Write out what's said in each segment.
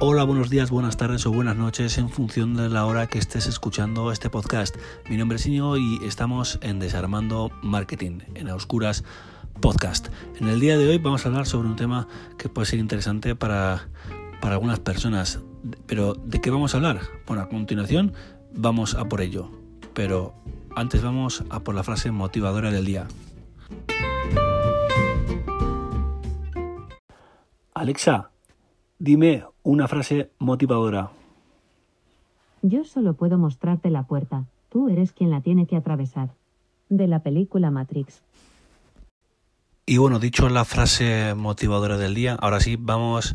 Hola, buenos días, buenas tardes o buenas noches en función de la hora que estés escuchando este podcast. Mi nombre es Iñigo y estamos en Desarmando Marketing, en Oscuras Podcast. En el día de hoy vamos a hablar sobre un tema que puede ser interesante para, para algunas personas. Pero, ¿de qué vamos a hablar? Bueno, a continuación vamos a por ello. Pero antes vamos a por la frase motivadora del día. Alexa, dime una frase motivadora. Yo solo puedo mostrarte la puerta, tú eres quien la tiene que atravesar. De la película Matrix. Y bueno, dicho la frase motivadora del día, ahora sí vamos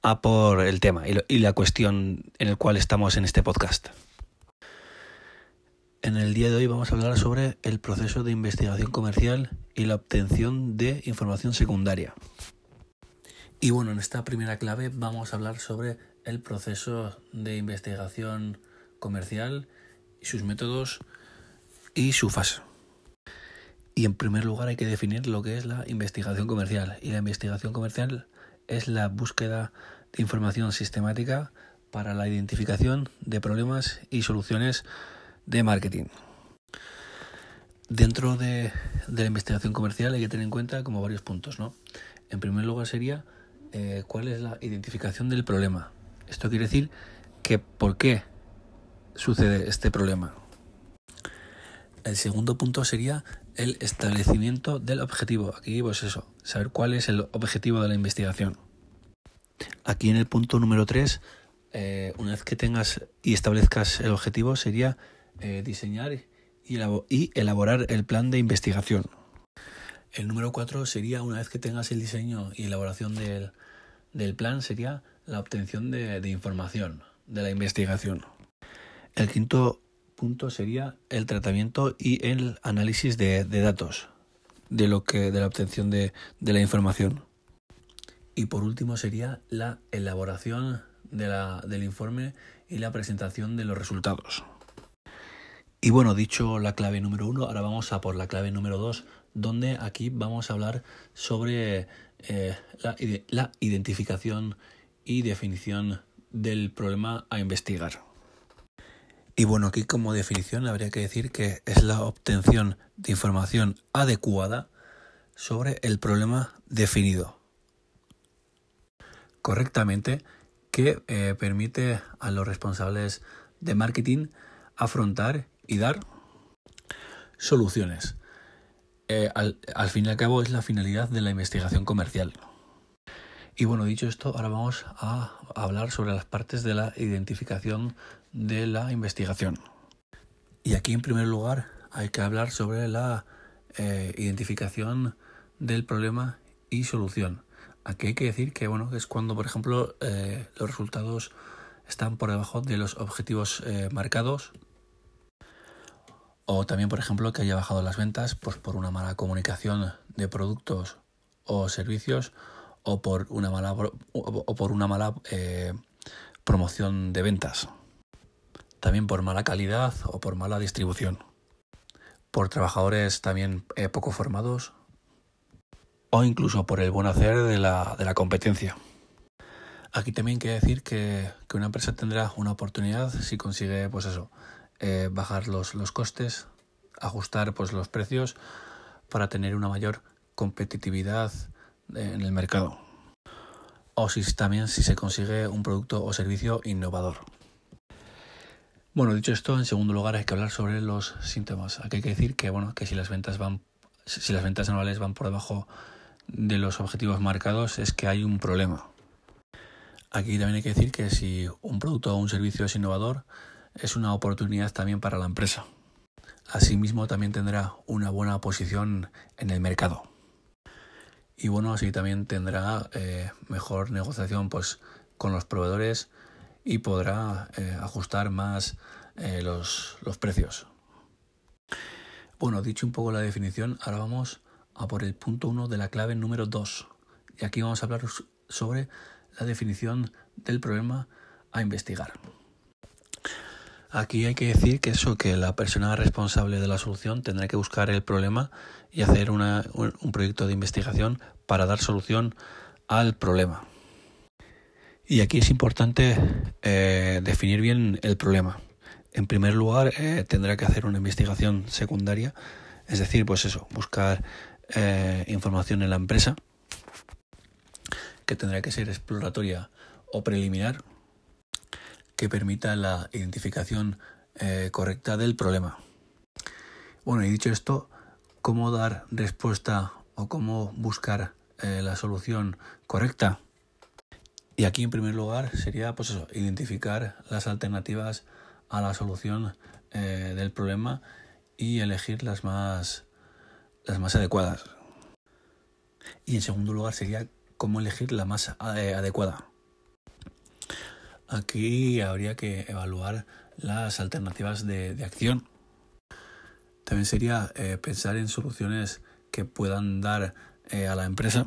a por el tema y la cuestión en el cual estamos en este podcast. En el día de hoy vamos a hablar sobre el proceso de investigación comercial y la obtención de información secundaria. Y bueno, en esta primera clave vamos a hablar sobre el proceso de investigación comercial sus métodos y su fase. Y en primer lugar hay que definir lo que es la investigación comercial. Y la investigación comercial es la búsqueda de información sistemática para la identificación de problemas y soluciones de marketing. Dentro de, de, la investigación comercial hay que tener en cuenta como varios puntos, ¿no? En primer lugar sería eh, cuál es la identificación del problema. Esto quiere decir que por qué sucede este problema. El segundo punto sería el establecimiento del objetivo. Aquí, pues eso, saber cuál es el objetivo de la investigación. Aquí en el punto número 3, eh, una vez que tengas y establezcas el objetivo, sería eh, diseñar y elaborar el plan de investigación. El número cuatro sería, una vez que tengas el diseño y elaboración del, del plan, sería la obtención de, de, información, de la investigación. El quinto punto sería el tratamiento y el análisis de, de datos, de, lo que, de la obtención de, de la información. Y por último sería la elaboración de la, del informe y la presentación de los resultados. Y bueno, dicho la clave número uno, ahora vamos a por la clave número dos, donde aquí vamos a hablar sobre eh, la, identificación y definición del problema a investigar. Y bueno, aquí como definición habría que decir que es la obtención de información adecuada sobre el problema definido correctamente que eh, permite a los responsables de marketing afrontar y dar soluciones. Eh, al, fin y al cabo es la finalidad de la investigación comercial. Y bueno, dicho esto, ahora vamos a hablar sobre las partes de la identificación de la investigación. Y aquí en primer lugar hay que hablar sobre la eh, identificación del problema y solución. Aquí hay que decir que bueno, es cuando, por ejemplo, eh, los resultados están por debajo de los objetivos marcados o también, por ejemplo, que haya bajado las ventas pues, por una mala comunicación de productos o servicios o por una mala, o por una mala eh, promoción de ventas. También por mala calidad o por mala distribución. Por trabajadores también eh, poco formados o incluso por el buen hacer de la, de la competencia. Aquí también quiere decir que, que, una empresa tendrá una oportunidad si consigue, pues eso, eh, bajar los, los costes, ajustar pues, los precios para tener una mayor competitividad en el mercado. O si también si se consigue un producto o servicio innovador. Bueno, dicho esto, en segundo lugar hay que hablar sobre los síntomas. Aquí hay que decir que bueno, que si las ventas van si las ventas anuales van por debajo de los objetivos marcados es que hay un problema. Aquí también hay que decir que si un producto o un servicio es innovador, es una oportunidad también para la empresa. Asimismo, también tendrá una buena posición en el mercado. Y bueno, así también tendrá eh, mejor negociación pues, con los proveedores y podrá eh, ajustar más eh, los, los precios. Bueno, dicho un poco la definición, ahora vamos a por el punto 1 de la clave número 2. Y aquí vamos a hablar sobre la definición del problema a investigar. Aquí hay que decir que eso, que la persona responsable de la solución tendrá que buscar el problema y hacer una, un proyecto de investigación para dar solución al problema. Y aquí es importante eh, definir bien el problema. En primer lugar, eh, tendrá que hacer una investigación secundaria, es decir, pues eso, buscar eh, información en la empresa, que tendrá que ser exploratoria o preliminar, que permita la identificación correcta del problema. Bueno, y dicho esto, ¿cómo dar respuesta o cómo buscar la solución correcta? Y aquí en primer lugar sería pues eso, identificar las alternativas a la solución eh, del problema y elegir las más, las más adecuadas. Y en segundo lugar sería cómo elegir la más eh, adecuada. Aquí habría que evaluar las alternativas de, acción. También sería eh, pensar en soluciones que puedan dar a la empresa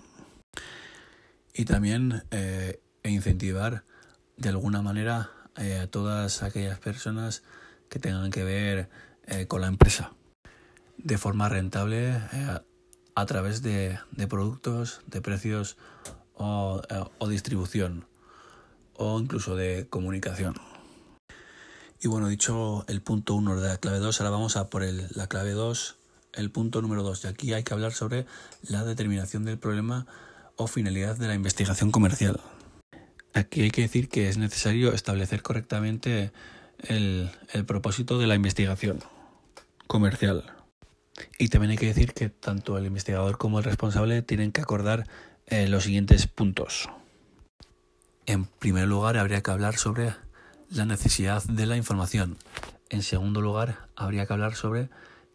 y también e incentivar de alguna manera eh, a todas aquellas personas que tengan que ver eh, con la empresa de forma rentable eh, a través de, productos, de precios o, distribución o incluso de comunicación. Y bueno, dicho el punto 1 de la clave 2, ahora vamos a por el, la clave 2, el punto número 2. Y aquí hay que hablar sobre la determinación del problema o finalidad de la investigación comercial. Aquí hay que decir que es necesario establecer correctamente el, propósito de la investigación comercial. Y también hay que decir que tanto el investigador como el responsable tienen que acordar eh, los siguientes puntos. En primer lugar, habría que hablar sobre la necesidad de la información. En segundo lugar, habría que hablar sobre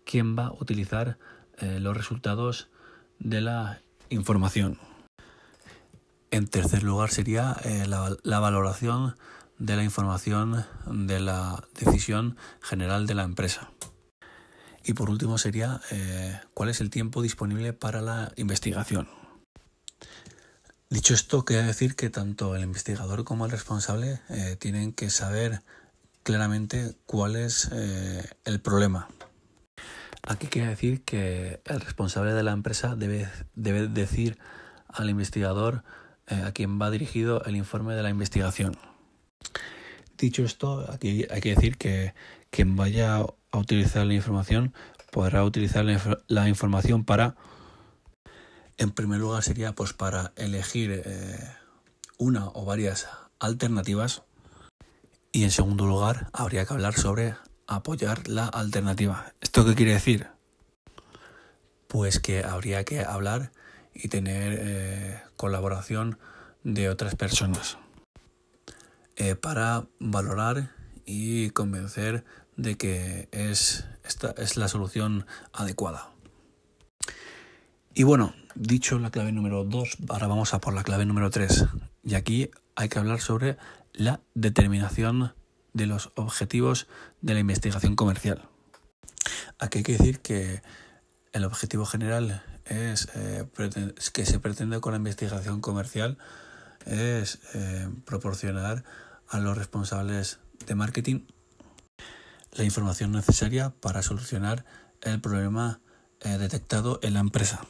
quién va a utilizar eh, los resultados de la información. En tercer lugar sería eh, la, valoración de la información de la decisión general de la empresa. Y por último sería eh, cuál es el tiempo disponible para la investigación. Dicho esto, quiere decir que tanto el investigador como el responsable eh, tienen que saber claramente cuál es el problema. Aquí quiere decir que el responsable de la empresa debe, debe decir al investigador eh, a quien va dirigido el informe de la investigación. Dicho esto, aquí hay que decir que quien vaya a utilizar la información podrá utilizar la, información para, en primer lugar sería pues para elegir eh, una o varias alternativas y en segundo lugar habría que hablar sobre apoyar la alternativa. ¿Esto qué quiere decir? Pues que habría que hablar y tener eh, colaboración de otras personas eh, para valorar y convencer de que es, esta es la solución adecuada. Y bueno, dicho la clave número 2, ahora vamos a por la clave número 3. Y aquí hay que hablar sobre la determinación de los objetivos de la investigación comercial. Aquí hay que decir que el objetivo general es eh, que se pretende con la investigación comercial es eh, proporcionar a los responsables de marketing la información necesaria para solucionar el problema eh, detectado en la empresa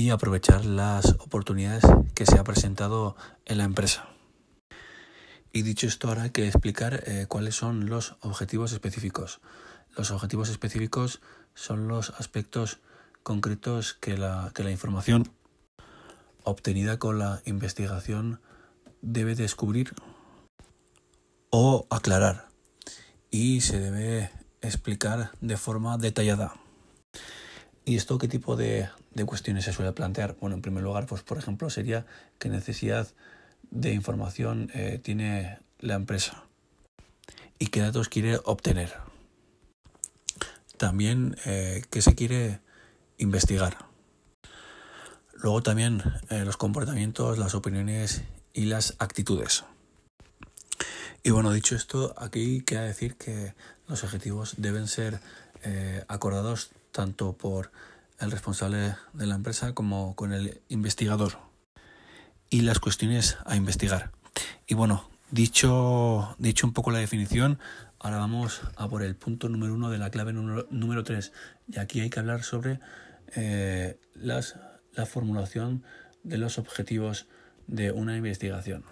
y aprovechar las oportunidades que se ha presentado en la empresa. Y dicho esto, ahora hay que explicar cuáles son los objetivos específicos. Los objetivos específicos son los aspectos concretos que la, que la información obtenida con la investigación debe descubrir o aclarar y se debe explicar de forma detallada. ¿Y esto qué tipo de, de, cuestiones se suele plantear? Bueno, en primer lugar, pues por ejemplo, sería qué necesidad de información eh, tiene la empresa y qué datos quiere obtener. También eh, qué se quiere investigar. Luego también eh, los comportamientos, las opiniones y las actitudes. Y bueno, dicho esto, aquí queda decir que los objetivos deben ser acordados tanto por el responsable de la empresa como con el investigador. Y las cuestiones a investigar. Y bueno, dicho, dicho un poco la definición, ahora vamos a por el punto número uno de la clave número, tres. Y aquí hay que hablar sobre eh, las, la formulación de los objetivos de una investigación.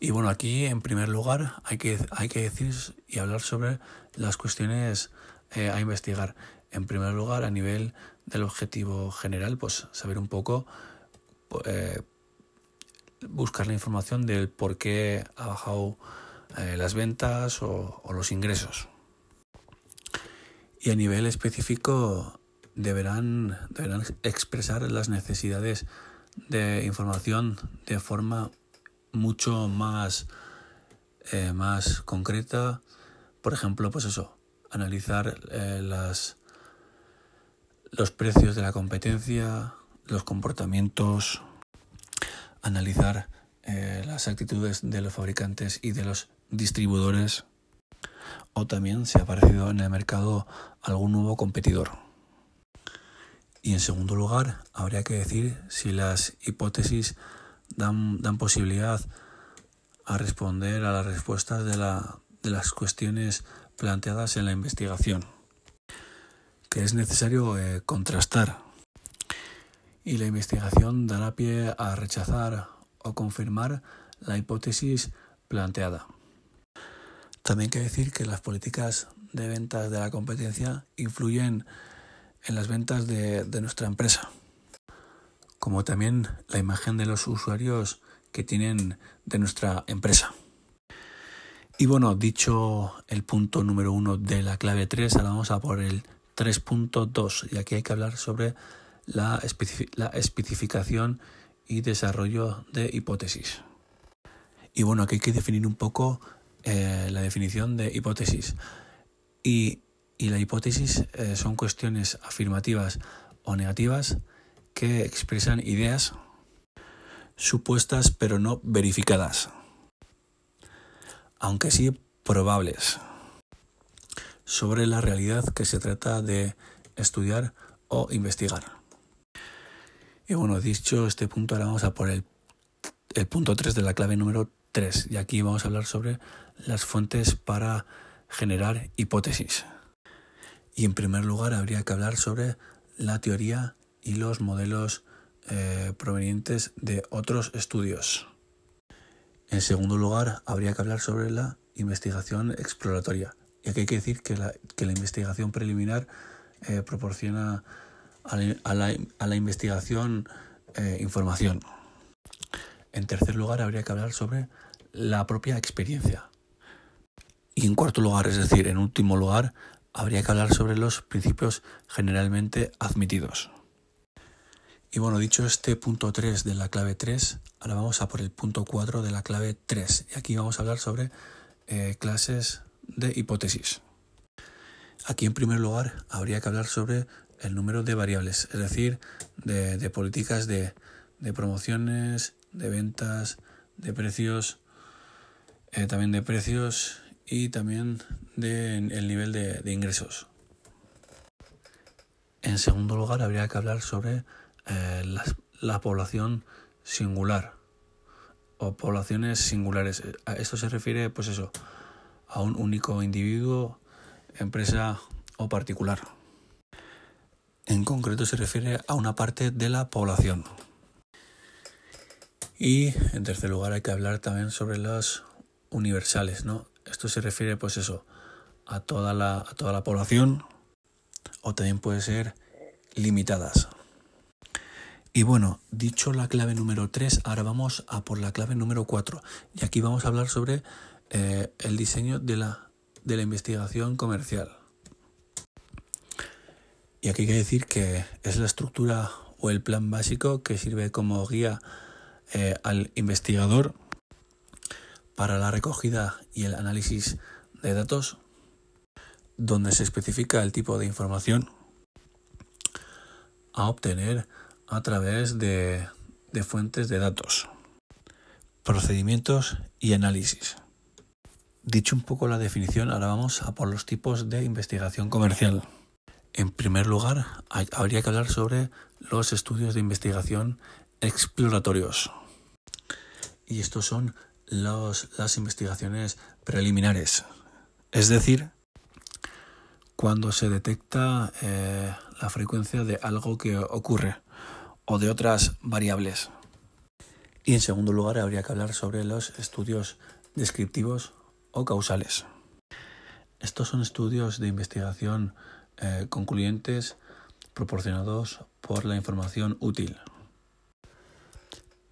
Y bueno, aquí en primer lugar hay que, hay que decir y hablar sobre las cuestiones eh, a investigar. En primer lugar, a nivel del objetivo general, pues saber un poco, eh, buscar la información del por qué ha bajado eh, las ventas o, los ingresos. Y a nivel específico deberán, deberán expresar las necesidades de información de forma mucho más, eh, más concreta. Por ejemplo, pues eso, analizar las, los precios de la competencia, los comportamientos, analizar eh, las actitudes de los fabricantes y de los distribuidores o también si ha aparecido en el mercado algún nuevo competidor. Y en segundo lugar, habría que decir si las hipótesis dan, dan posibilidad a responder a las respuestas de, la, de las cuestiones planteadas en la investigación, que es necesario eh, contrastar. Y la investigación dará pie a rechazar o confirmar la hipótesis planteada. También que decir que las políticas de ventas de la competencia influyen en las ventas de, de nuestra empresa como también la imagen de los usuarios que tienen de nuestra empresa. Y bueno, dicho el punto número uno de la clave 3, ahora vamos a por el 3.2 y aquí hay que hablar sobre la, especificación y desarrollo de hipótesis. Y bueno, aquí hay que definir un poco eh, la definición de hipótesis. Y, la hipótesis eh, son cuestiones afirmativas o negativas que expresan ideas supuestas pero no verificadas, aunque sí probables, sobre la realidad que se trata de estudiar o investigar. Y bueno, dicho este punto, ahora vamos a por el, el punto 3 de la clave número 3. Y aquí vamos a hablar sobre las fuentes para generar hipótesis. Y en primer lugar habría que hablar sobre la teoría y los modelos eh, provenientes de otros estudios. En segundo lugar, habría que hablar sobre la investigación exploratoria. Y aquí hay que decir que la, investigación preliminar eh, proporciona a la, investigación eh, información. En tercer lugar, habría que hablar sobre la propia experiencia. Y en cuarto lugar, es decir, en último lugar, habría que hablar sobre los principios generalmente admitidos. Y bueno, dicho este punto 3 de la clave 3, ahora vamos a por el punto 4 de la clave 3. Y aquí vamos a hablar sobre eh, clases de hipótesis. Aquí en primer lugar habría que hablar sobre el número de variables, es decir, de, políticas de, promociones, de ventas, de precios, eh, también de precios y también del el nivel de, de ingresos. En segundo lugar habría que hablar sobre eh, la, población singular o poblaciones singulares. A esto se refiere, pues eso, a un único individuo, empresa o particular. En concreto se refiere a una parte de la población. Y en tercer lugar hay que hablar también sobre las universales, ¿no? Esto se refiere, pues eso, a toda la, a toda la población o también puede ser limitadas. Y bueno, dicho la clave número 3, ahora vamos a por la clave número 4. Y aquí vamos a hablar sobre eh, el diseño de la, de la investigación comercial. Y aquí hay que decir que es la estructura o el plan básico que sirve como guía eh, al investigador para la recogida y el análisis de datos, donde se especifica el tipo de información a obtener a través de, fuentes de datos, procedimientos y análisis. Dicho un poco la definición, ahora vamos a por los tipos de investigación comercial. En primer lugar, habría que hablar sobre los estudios de investigación exploratorios. Y estos son las investigaciones preliminares. Es decir, cuando se detecta eh, la frecuencia de algo que ocurre o de otras variables. Y en segundo lugar habría que hablar sobre los estudios descriptivos o causales. Estos son estudios de investigación eh, concluyentes proporcionados por la información útil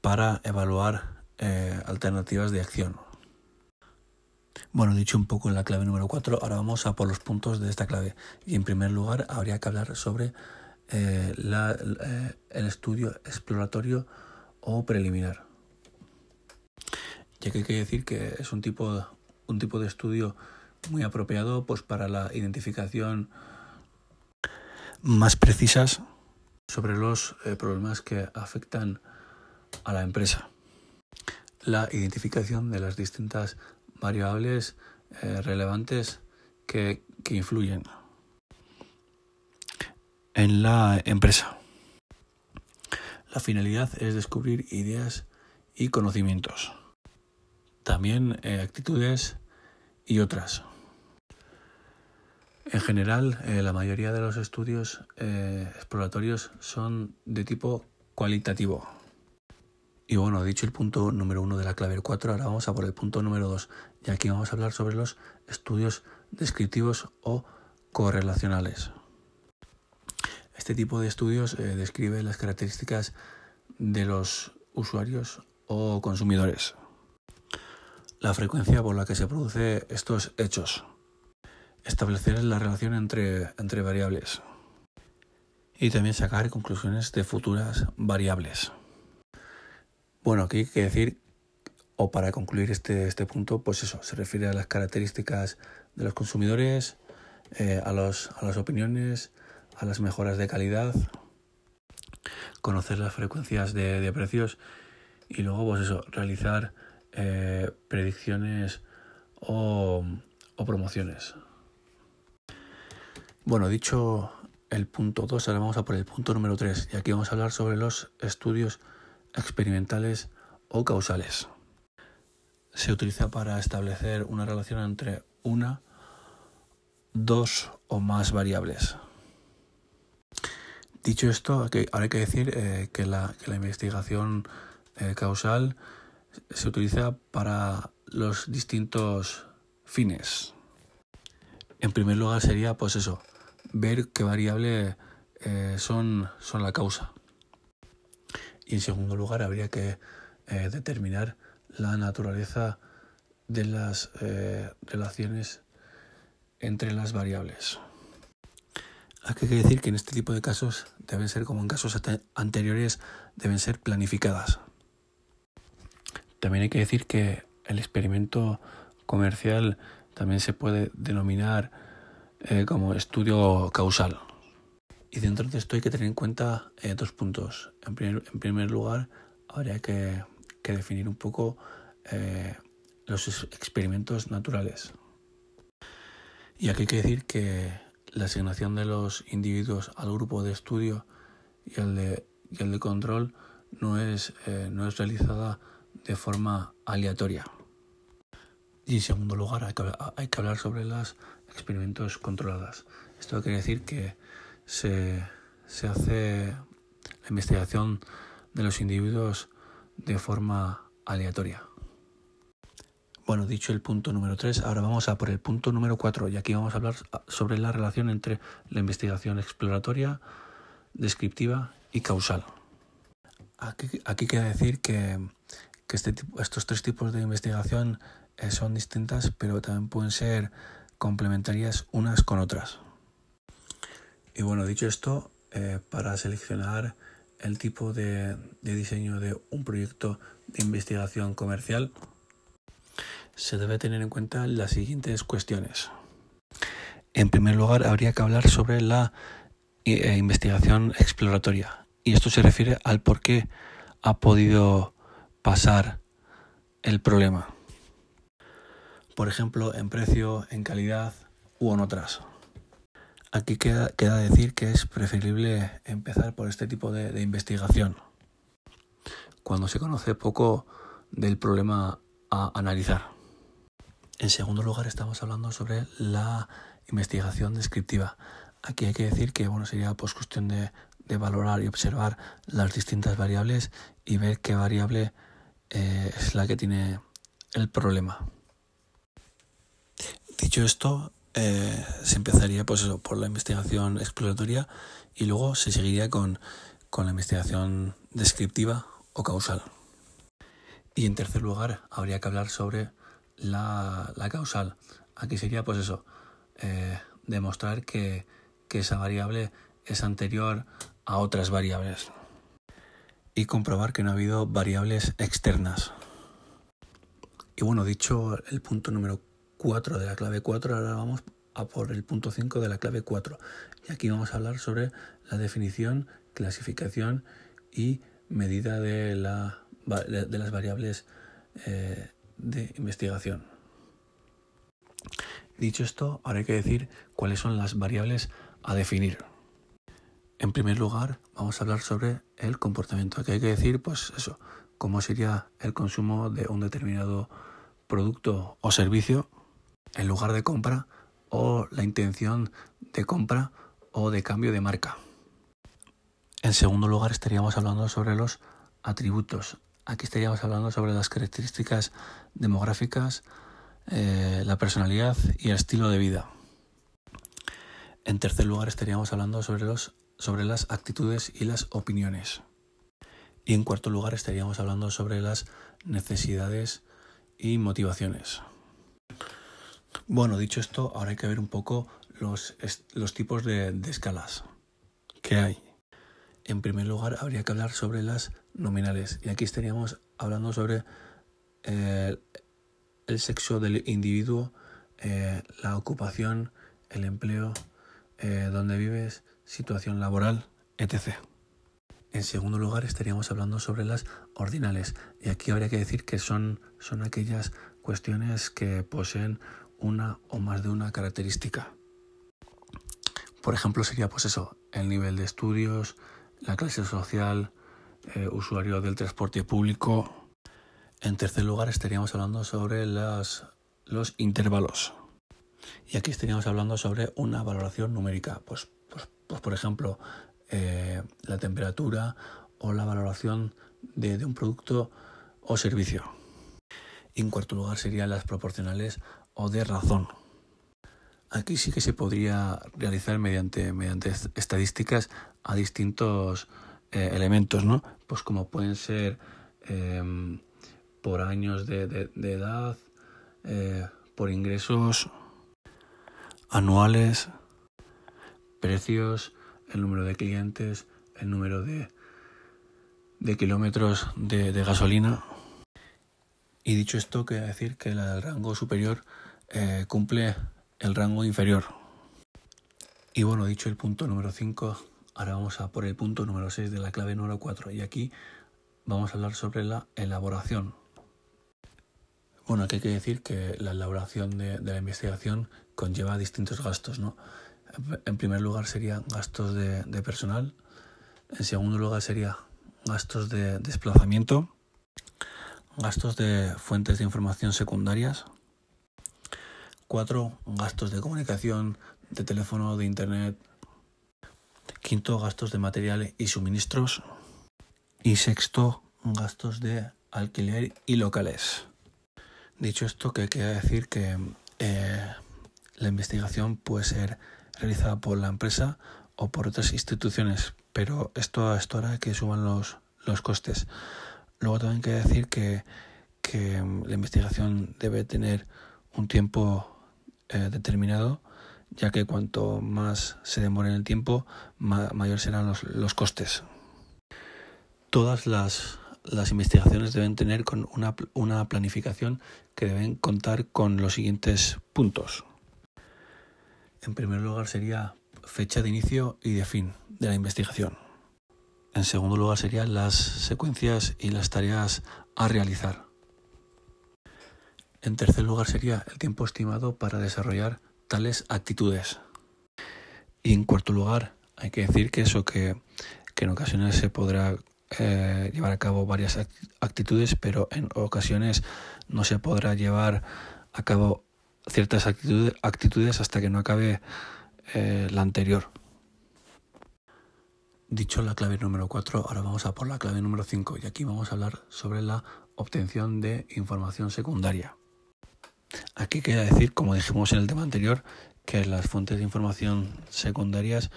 para evaluar eh, alternativas de acción. Bueno, dicho un poco en la clave número 4, ahora vamos a por los puntos de esta clave. Y en primer lugar, habría que hablar sobre eh, el estudio exploratorio o preliminar. Ya que hay que decir que es un tipo, un tipo de estudio muy apropiado pues, para la identificación más precisas sobre los eh, problemas que afectan a la empresa. La identificación de las distintas variables eh, relevantes que, que influyen en la empresa. La finalidad es descubrir ideas y conocimientos, también eh, actitudes y otras. En general, eh, la mayoría de los estudios exploratorios son de tipo cualitativo. Y bueno, dicho el punto número uno de la clave 4, ahora vamos a por el punto número 2. Y aquí vamos a hablar sobre los estudios descriptivos o correlacionales. Este tipo de estudios eh, describe las características de los usuarios o consumidores, la frecuencia por la que se producen estos hechos, establecer la relación entre, entre variables y también sacar conclusiones de futuras variables. Bueno, aquí hay que decir, o para concluir este, este punto, pues eso, se refiere a las características de los consumidores, eh, a, los, a las opiniones, a las mejoras de calidad, conocer las frecuencias de, precios y luego, pues eso, realizar eh, predicciones o, promociones. Bueno, dicho el punto 2, ahora vamos a por el punto número 3 y aquí vamos a hablar sobre los estudios experimentales o causales. Se utiliza para establecer una relación entre una, dos o más variables. Dicho esto, ahora hay que decir eh, que, la, investigación eh, causal se utiliza para los distintos fines. En primer lugar sería, pues eso, ver qué variable eh, son, son la causa. Y en segundo lugar, habría que eh, determinar la naturaleza de las eh, relaciones entre las variables. Hay que decir que en este tipo de casos deben ser, como en casos anteriores, deben ser planificadas. También hay que decir que el experimento comercial también se puede denominar eh, como estudio causal. Y dentro de esto hay que tener en cuenta eh, dos puntos. En primer, lugar, habría que, definir un poco eh, los experimentos naturales. Y aquí hay que decir que la asignación de los individuos al grupo de estudio y al de, y de control no es, no es realizada de forma aleatoria. Y en segundo lugar, hay que, hablar sobre los experimentos controlados. Esto quiere decir que se, hace la investigación de los individuos de forma aleatoria. Bueno, dicho el punto número 3, ahora vamos a por el punto número 4 y aquí vamos a hablar sobre la relación entre la investigación exploratoria, descriptiva y causal. Aquí, aquí queda decir que, este estos tres tipos de investigación eh, son distintas, pero también pueden ser complementarias unas con otras. Y bueno, dicho esto, eh, para seleccionar el tipo de, diseño de un proyecto de investigación comercial, se debe tener en cuenta las siguientes cuestiones. En primer lugar, habría que hablar sobre la eh, investigación exploratoria. Y esto se refiere al por qué ha podido pasar el problema. Por ejemplo, en precio, en calidad u en otras. Aquí queda, decir que es preferible empezar por este tipo de, investigación, cuando se conoce poco del problema a analizar. En segundo lugar, estamos hablando sobre la investigación descriptiva. Aquí hay que decir que bueno, sería pues, cuestión de, valorar y observar las distintas variables y ver qué variable eh, es la que tiene el problema. Dicho esto, eh, se empezaría pues eso, por la investigación exploratoria y luego se seguiría con, con la investigación descriptiva o causal. Y en tercer lugar, habría que hablar sobre la, la causal. Aquí sería, pues eso, eh, demostrar que, que esa variable es anterior a otras variables. Y comprobar que no ha habido variables externas. Y bueno, dicho el punto número 4 de la clave 4, ahora vamos a por el punto 5 de la clave 4. Y aquí vamos a hablar sobre la definición, clasificación y medida de, la, de, las variables eh, de investigación. Dicho esto, ahora hay que decir cuáles son las variables a definir. En primer lugar, vamos a hablar sobre el comportamiento. Aquí hay que decir, pues eso, cómo sería el consumo de un determinado producto o servicio en lugar de compra o la intención de compra o de cambio de marca. En segundo lugar estaríamos hablando sobre los atributos. Aquí estaríamos hablando sobre las características demográficas, eh, la personalidad y el estilo de vida. En tercer lugar estaríamos hablando sobre, los, sobre las actitudes y las opiniones. Y en cuarto lugar estaríamos hablando sobre las necesidades y motivaciones. Bueno, dicho esto, ahora hay que ver un poco los, los tipos de, escalas que hay. En primer lugar, habría que hablar sobre las nominales. Y aquí estaríamos hablando sobre eh, el sexo del individuo, eh, la ocupación, el empleo, eh, donde vives, situación laboral, etc. En segundo lugar, estaríamos hablando sobre las ordinales. Y aquí habría que decir que son, son aquellas cuestiones que poseen una o más de una característica. Por ejemplo, sería pues eso, el nivel de estudios, la clase social, eh, usuario del transporte público. En tercer lugar, estaríamos hablando sobre las, los intervalos. Y aquí estaríamos hablando sobre una valoración numérica. Pues, pues, por ejemplo, eh, la temperatura o la valoración de, un producto o servicio. En cuarto lugar serían las proporcionales o de razón. Aquí sí que se podría realizar mediante, mediante estadísticas a distintos eh, elementos, ¿no? Pues como pueden ser em, por años de, edad, eh, por ingresos anuales, precios, el número de clientes, el número de, de kilómetros de, gasolina. Y dicho esto, quiere decir que el rango superior eh, cumple el rango inferior. Y bueno, dicho el punto número 5, ahora vamos a por el punto número 6 de la clave número 4. Y aquí vamos a hablar sobre la elaboración. Bueno, aquí hay que decir que la elaboración de, de la investigación conlleva distintos gastos, ¿no? En primer lugar serían gastos de, personal. En segundo lugar sería gastos de desplazamiento. Gastos de fuentes de información secundarias. Cuatro, gastos de comunicación, de teléfono, de internet. Quinto, gastos de material y suministros. Y sexto, gastos de alquiler y locales. Dicho esto, que queda decir que eh, la investigación puede ser realizada por la empresa o por otras instituciones, pero esto, esto hará que suban los, los costes. Luego también hay que decir que, que la investigación debe tener un tiempo eh, determinado, ya que cuanto más se demore en el tiempo, mayor serán los, los costes. Todas las, las investigaciones deben tener con una, una planificación que deben contar con los siguientes puntos. En primer lugar sería fecha de inicio y de fin de la investigación. En segundo lugar serían las secuencias y las tareas a realizar. En tercer lugar sería el tiempo estimado para desarrollar tales actitudes. Y en cuarto lugar, hay que decir que eso que, en ocasiones se podrá eh, llevar a cabo varias actitudes, pero en ocasiones no se podrá llevar a cabo ciertas actitudes hasta que no acabe eh, la anterior. Dicho la clave número 4, ahora vamos a por la clave número 5 y aquí vamos a hablar sobre la obtención de información secundaria. Aquí queda decir, como dijimos en el tema anterior, que las fuentes de información secundarias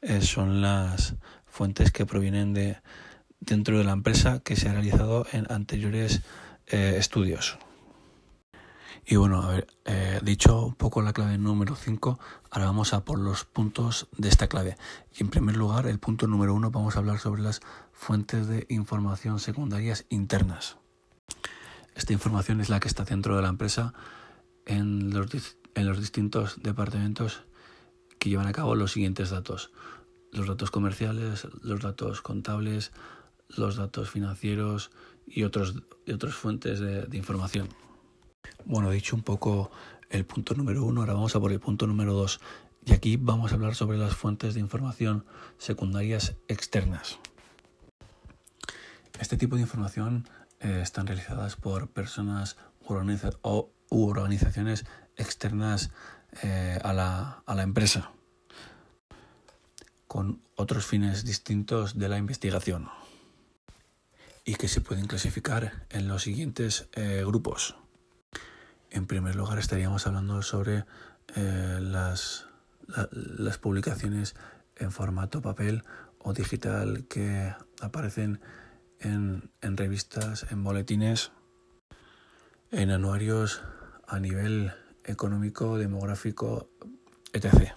eh, son las fuentes que provienen de dentro de la empresa que se ha realizado en anteriores eh, estudios. Y bueno, a ver, eh, dicho un poco la clave número 5, ahora vamos a por los puntos de esta clave. Y en primer lugar, el punto número 1, vamos a hablar sobre las fuentes de información secundarias internas. Esta información es la que está dentro de la empresa en los, distintos departamentos que llevan a cabo los siguientes datos. Los datos comerciales, los datos contables, los datos financieros y, otros, y otras fuentes de información. Bueno, dicho un poco el punto número uno, ahora vamos a por el punto número dos. Y aquí vamos a hablar sobre las fuentes de información secundarias externas. Este tipo de información eh, están realizadas por personas o u organizaciones externas eh, a, la, a, la, empresa con otros fines distintos de la investigación y que se pueden clasificar en los siguientes eh, grupos. En primer lugar estaríamos hablando sobre eh, las, la, las publicaciones en formato papel o digital que aparecen en, en revistas, en boletines, en anuarios a nivel económico, demográfico, etc.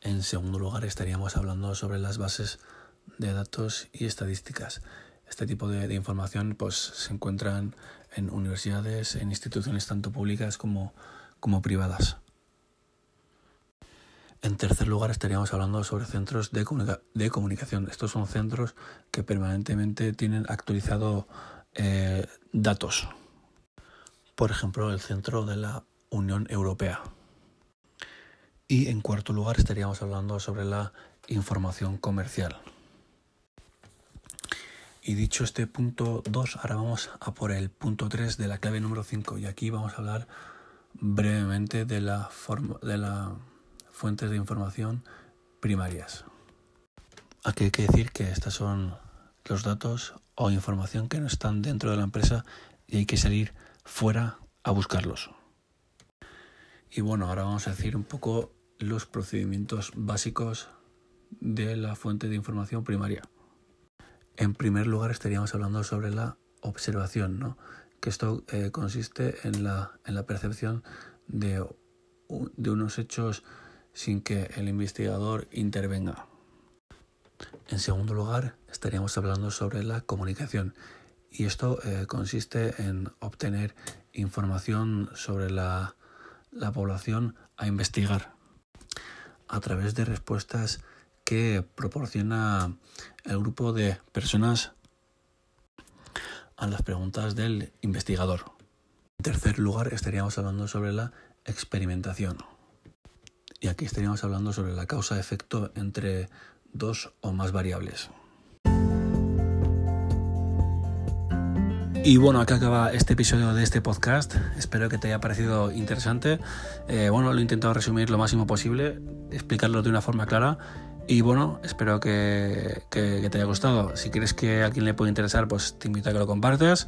En segundo lugar estaríamos hablando sobre las bases de datos y estadísticas. Este tipo de, información pues, se encuentran en universidades, en instituciones tanto públicas como, como privadas. En tercer lugar estaríamos hablando sobre centros de, de comunicación. Estos son centros que permanentemente tienen actualizado eh, datos. Por ejemplo, el centro de la Unión Europea. Y en cuarto lugar estaríamos hablando sobre la información comercial. Y dicho este punto 2, ahora vamos a por el punto 3 de la clave número 5 y aquí vamos a hablar brevemente de la forma de las fuentes de información primarias. Aquí hay que decir que estos son los datos o información que no están dentro de la empresa y hay que salir fuera a buscarlos. Y bueno, ahora vamos a decir un poco los procedimientos básicos de la fuente de información primaria. En primer lugar estaríamos hablando sobre la observación, ¿no? que esto eh, consiste en la, percepción de, unos hechos sin que el investigador intervenga. En segundo lugar, estaríamos hablando sobre la comunicación y esto eh, consiste en obtener información sobre la población a investigar a través de respuestas que proporciona el grupo de personas a las preguntas del investigador. En tercer lugar, estaríamos hablando sobre la experimentación. Y aquí estaríamos hablando sobre la causa-efecto entre dos o más variables. Y bueno, acá acaba este episodio de este podcast. Espero que te haya parecido interesante. Eh, bueno, lo he intentado resumir lo máximo posible, explicarlo de una forma clara y bueno, espero que, te haya gustado. Si quieres que a alguien le pueda interesar, pues te invito a que lo compartas.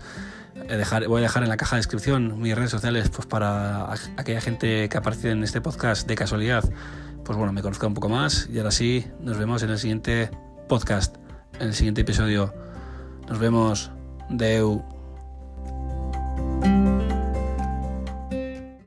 Eh, voy a dejar en la caja de descripción mis redes sociales pues para aquella gente que aparece en este podcast de casualidad, pues bueno, me conozca un poco más. Y ahora sí, nos vemos en el siguiente podcast, en el siguiente episodio. Nos vemos. Deu.